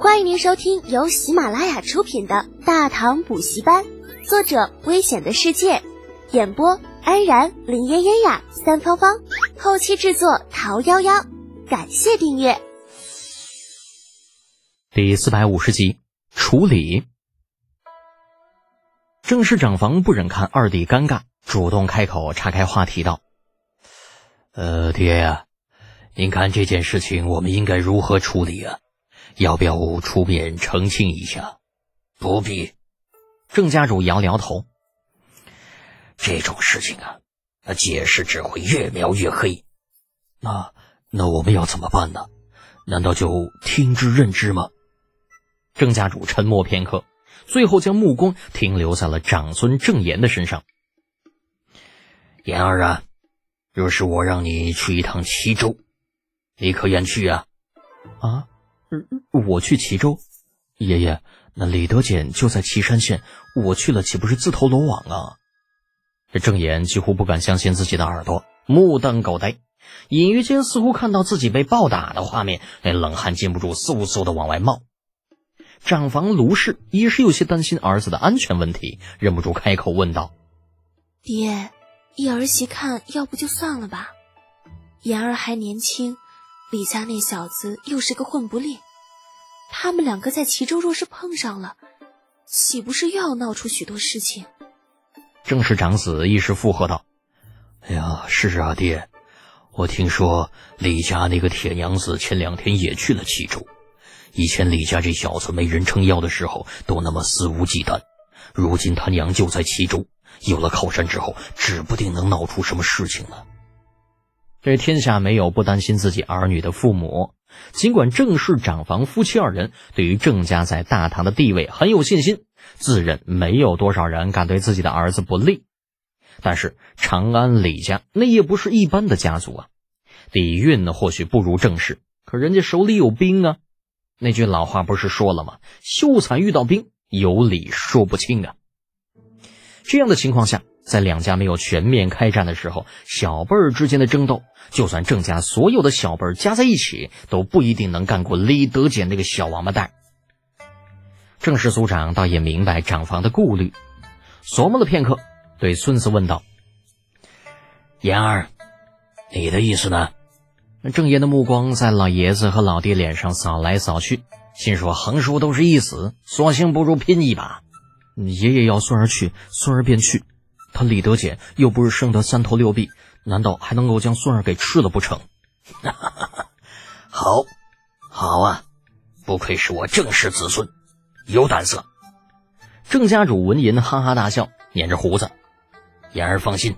欢迎您收听由喜马拉雅出品的《大唐补习班》，作者：危险的世界，演播：安然、林嫣嫣呀、三芳芳，后期制作：桃夭夭。感谢订阅。第四百五十集，处理。正是长房不忍看二弟尴尬，主动开口岔开话题道：“呃，爹呀，您看这件事情我们应该如何处理啊？要不要出面澄清一下？”不必。郑家主摇摇头：“这种事情啊，解释只会越描越黑。那那我们要怎么办呢？难道就听之任之吗？”郑家主沉默片刻。最后将目光停留在了长孙郑言的身上。言儿啊，若是我让你去一趟齐州，你可愿去啊？啊，我去齐州？爷爷，那李德俭就在岐山县，我去了岂不是自投罗网啊？这郑言几乎不敢相信自己的耳朵，目瞪口呆，隐约间似乎看到自己被暴打的画面，那冷汗禁不住嗖嗖的往外冒。长房卢氏也是有些担心儿子的安全问题，忍不住开口问道：“爹，依儿媳看，要不就算了吧。妍儿还年轻，李家那小子又是个混不吝，他们两个在齐州若是碰上了，岂不是又要闹出许多事情？”郑氏长子一时附和道：“哎呀，是啊，爹，我听说李家那个铁娘子前两天也去了齐州。”以前李家这小子没人撑腰的时候都那么肆无忌惮，如今他娘就在齐州，有了靠山之后，指不定能闹出什么事情呢。这天下没有不担心自己儿女的父母，尽管郑氏长房夫妻二人对于郑家在大唐的地位很有信心，自认没有多少人敢对自己的儿子不利，但是长安李家那也不是一般的家族啊，底蕴或许不如郑氏，可人家手里有兵啊。那句老话不是说了吗？秀才遇到兵，有理说不清啊。这样的情况下，在两家没有全面开战的时候，小辈儿之间的争斗，就算郑家所有的小辈儿加在一起，都不一定能干过李德俭那个小王八蛋。郑氏族长倒也明白长房的顾虑，琢磨了片刻，对孙子问道：“言儿，你的意思呢？”郑言的目光在老爷子和老爹脸上扫来扫去，心说：“横竖都是一死，索性不如拼一把。爷爷要孙儿去，孙儿便去。他李德俭又不是生得三头六臂，难道还能够将孙儿给吃了不成？” 好，好啊！不愧是我郑氏子孙，有胆色。郑家主闻言哈哈大笑，捻着胡子：“言儿放心，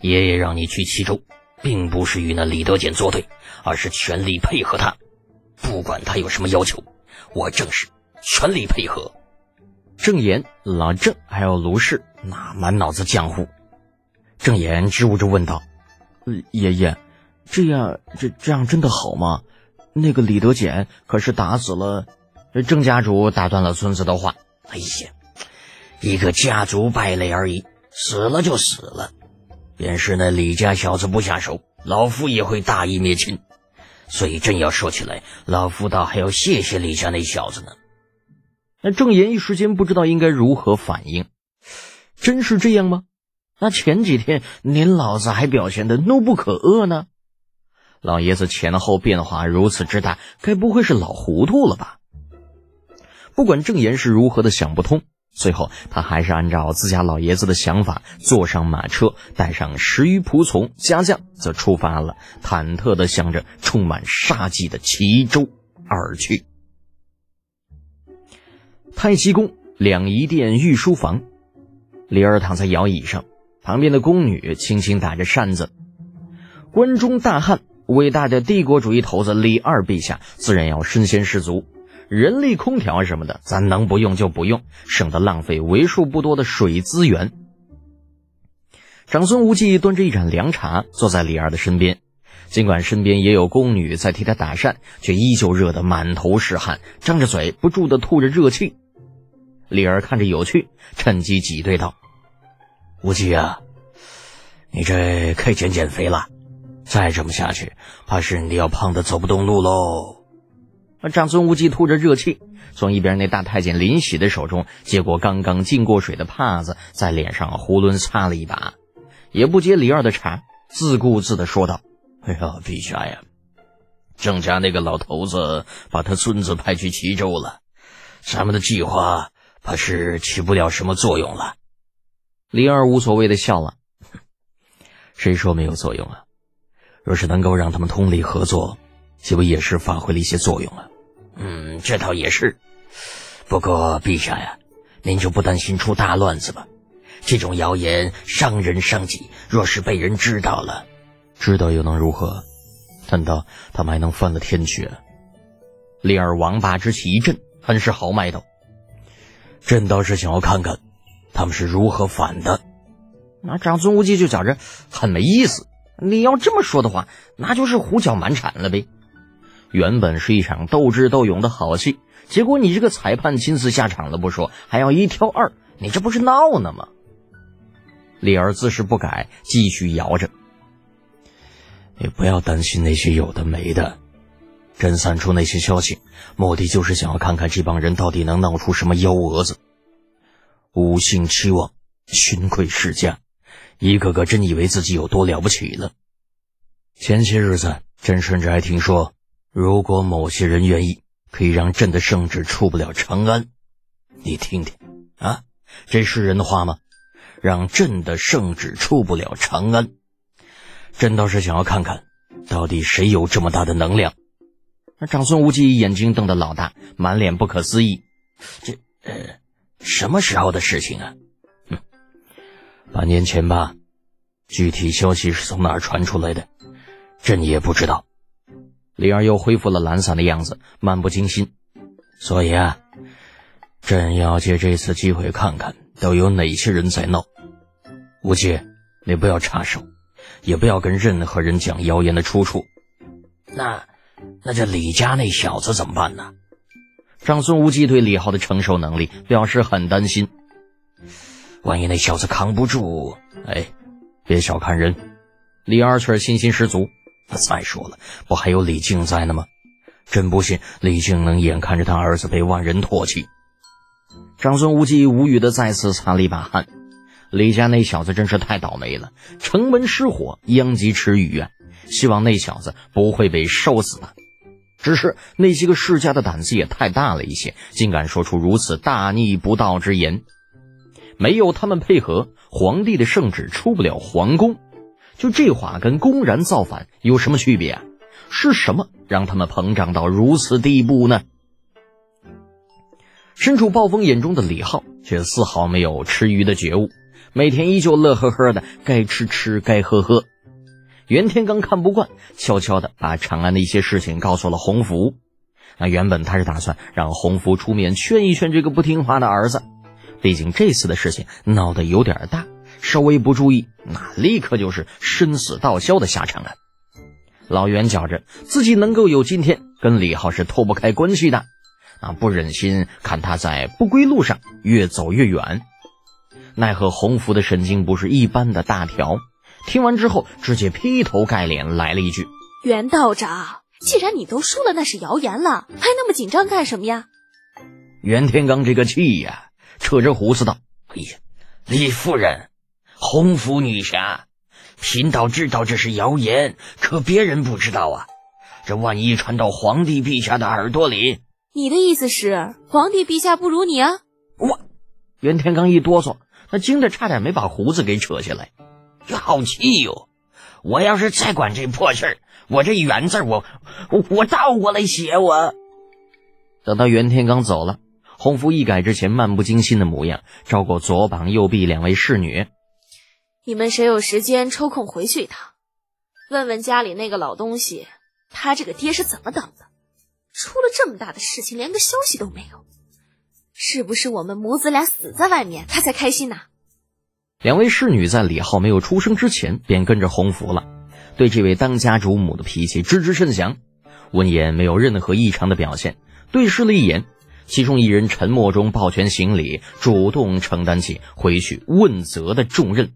爷爷让你去齐州。”并不是与那李德俭作对，而是全力配合他。不管他有什么要求，我正是全力配合。郑言、老郑还有卢氏，那满脑子浆糊。郑言支吾着问道：“爷爷，这样这这样真的好吗？那个李德俭可是打死了。”郑家主打断了孙子的话：“哎呀，一个家族败类而已，死了就死了。”便是那李家小子不下手，老夫也会大义灭亲。所以真要说起来，老夫倒还要谢谢李家那小子呢。那郑言一时间不知道应该如何反应。真是这样吗？那前几天您老子还表现的怒不可遏呢。老爷子前后变化如此之大，该不会是老糊涂了吧？不管郑言是如何的想不通。最后，他还是按照自家老爷子的想法，坐上马车，带上十余仆从、家将，则出发了，忐忑的向着充满杀机的齐州而去。太极宫两仪殿御书房，李儿躺在摇椅上，旁边的宫女轻轻打着扇子。关中大汉，伟大的帝国主义头子李二陛下，自然要身先士卒。人力空调什么的，咱能不用就不用，省得浪费为数不多的水资源。长孙无忌端着一盏凉茶，坐在李二的身边，尽管身边也有宫女在替他打扇，却依旧热得满头是汗，张着嘴不住的吐着热气。李儿看着有趣，趁机挤兑道：“无忌啊，你这该减减肥了，再这么下去，怕是你要胖的走不动路喽。”长孙无忌吐着热气，从一边那大太监林喜的手中接过刚刚浸过水的帕子，在脸上囫囵擦了一把，也不接李二的茬，自顾自的说道：“哎呀，陛下呀，郑家那个老头子把他孙子派去齐州了，咱们的计划怕是起不了什么作用了。”李二无所谓的笑了：“ 谁说没有作用啊？若是能够让他们通力合作。”岂不也是发挥了一些作用了？嗯，这倒也是。不过陛下呀，您就不担心出大乱子吧？这种谣言伤人伤己，若是被人知道了，知道又能如何？难道他们还能翻了天去？李二王八之气一震，很是豪迈道：“朕倒是想要看看他们是如何反的。”那长孙无忌就觉着很没意思。你要这么说的话，那就是胡搅蛮缠了呗。原本是一场斗智斗勇的好戏，结果你这个裁判亲自下场了不说，还要一挑二，你这不是闹呢吗？李儿自是不改，继续摇着。也不要担心那些有的没的，朕散出那些消息，目的就是想要看看这帮人到底能闹出什么幺蛾子。五姓七望，勋贵世家，一个个真以为自己有多了不起了。前些日子，朕甚至还听说。如果某些人愿意，可以让朕的圣旨出不了长安，你听听，啊，这是人的话吗？让朕的圣旨出不了长安，朕倒是想要看看，到底谁有这么大的能量。那长孙无忌眼睛瞪得老大，满脸不可思议。这呃，什么时候的事情啊？哼，半年前吧。具体消息是从哪儿传出来的，朕也不知道。李二又恢复了懒散的样子，漫不经心。所以啊，朕要借这次机会看看都有哪些人在闹。无忌，你不要插手，也不要跟任何人讲谣言的出处。那，那这李家那小子怎么办呢？长孙无忌对李浩的承受能力表示很担心。万一那小子扛不住，哎，别小看人。李二却信心十足。再说了，不还有李靖在呢吗？真不信李靖能眼看着他儿子被万人唾弃。长孙无忌无语的再次擦了一把汗。李家那小子真是太倒霉了，城门失火，殃及池鱼啊！希望那小子不会被烧死吧。只是那些个世家的胆子也太大了一些，竟敢说出如此大逆不道之言。没有他们配合，皇帝的圣旨出不了皇宫。就这话跟公然造反有什么区别啊？是什么让他们膨胀到如此地步呢？身处暴风眼中的李浩却丝毫没有吃鱼的觉悟，每天依旧乐呵呵的，该吃吃，该喝喝。袁天罡看不惯，悄悄的把长安的一些事情告诉了洪福。那原本他是打算让洪福出面劝一劝这个不听话的儿子，毕竟这次的事情闹得有点大。稍微不注意，那立刻就是生死道消的下场了。老袁觉着自己能够有今天，跟李浩是脱不开关系的，啊，不忍心看他在不归路上越走越远。奈何洪福的神经不是一般的大条，听完之后直接劈头盖脸来了一句：“袁道长，既然你都说了那是谣言了，还那么紧张干什么呀？”袁天罡这个气呀，扯着胡子道：“哎呀，李夫人。”洪福女侠，贫道知道这是谣言，可别人不知道啊。这万一传到皇帝陛下的耳朵里，你的意思是皇帝陛下不如你啊？我，袁天罡一哆嗦，那惊得差点没把胡子给扯下来，好气哟！我要是再管这破事儿，我这袁字我我我倒过来写我。等到袁天罡走了，洪福一改之前漫不经心的模样，招过左膀右臂两位侍女。你们谁有时间抽空回去一趟，问问家里那个老东西，他这个爹是怎么当的？出了这么大的事情，连个消息都没有，是不是我们母子俩死在外面，他才开心呐？两位侍女在李浩没有出生之前便跟着洪福了，对这位当家主母的脾气知之甚详。闻言没有任何异常的表现，对视了一眼，其中一人沉默中抱拳行礼，主动承担起回去问责的重任。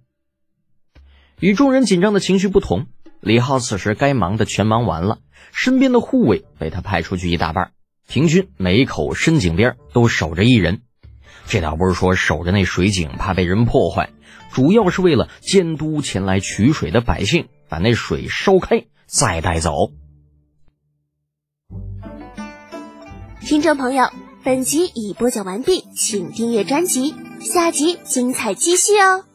与众人紧张的情绪不同，李浩此时该忙的全忙完了，身边的护卫被他派出去一大半，平均每口深井边都守着一人。这倒不是说守着那水井怕被人破坏，主要是为了监督前来取水的百姓，把那水烧开再带走。听众朋友，本集已播讲完毕，请订阅专辑，下集精彩继续哦。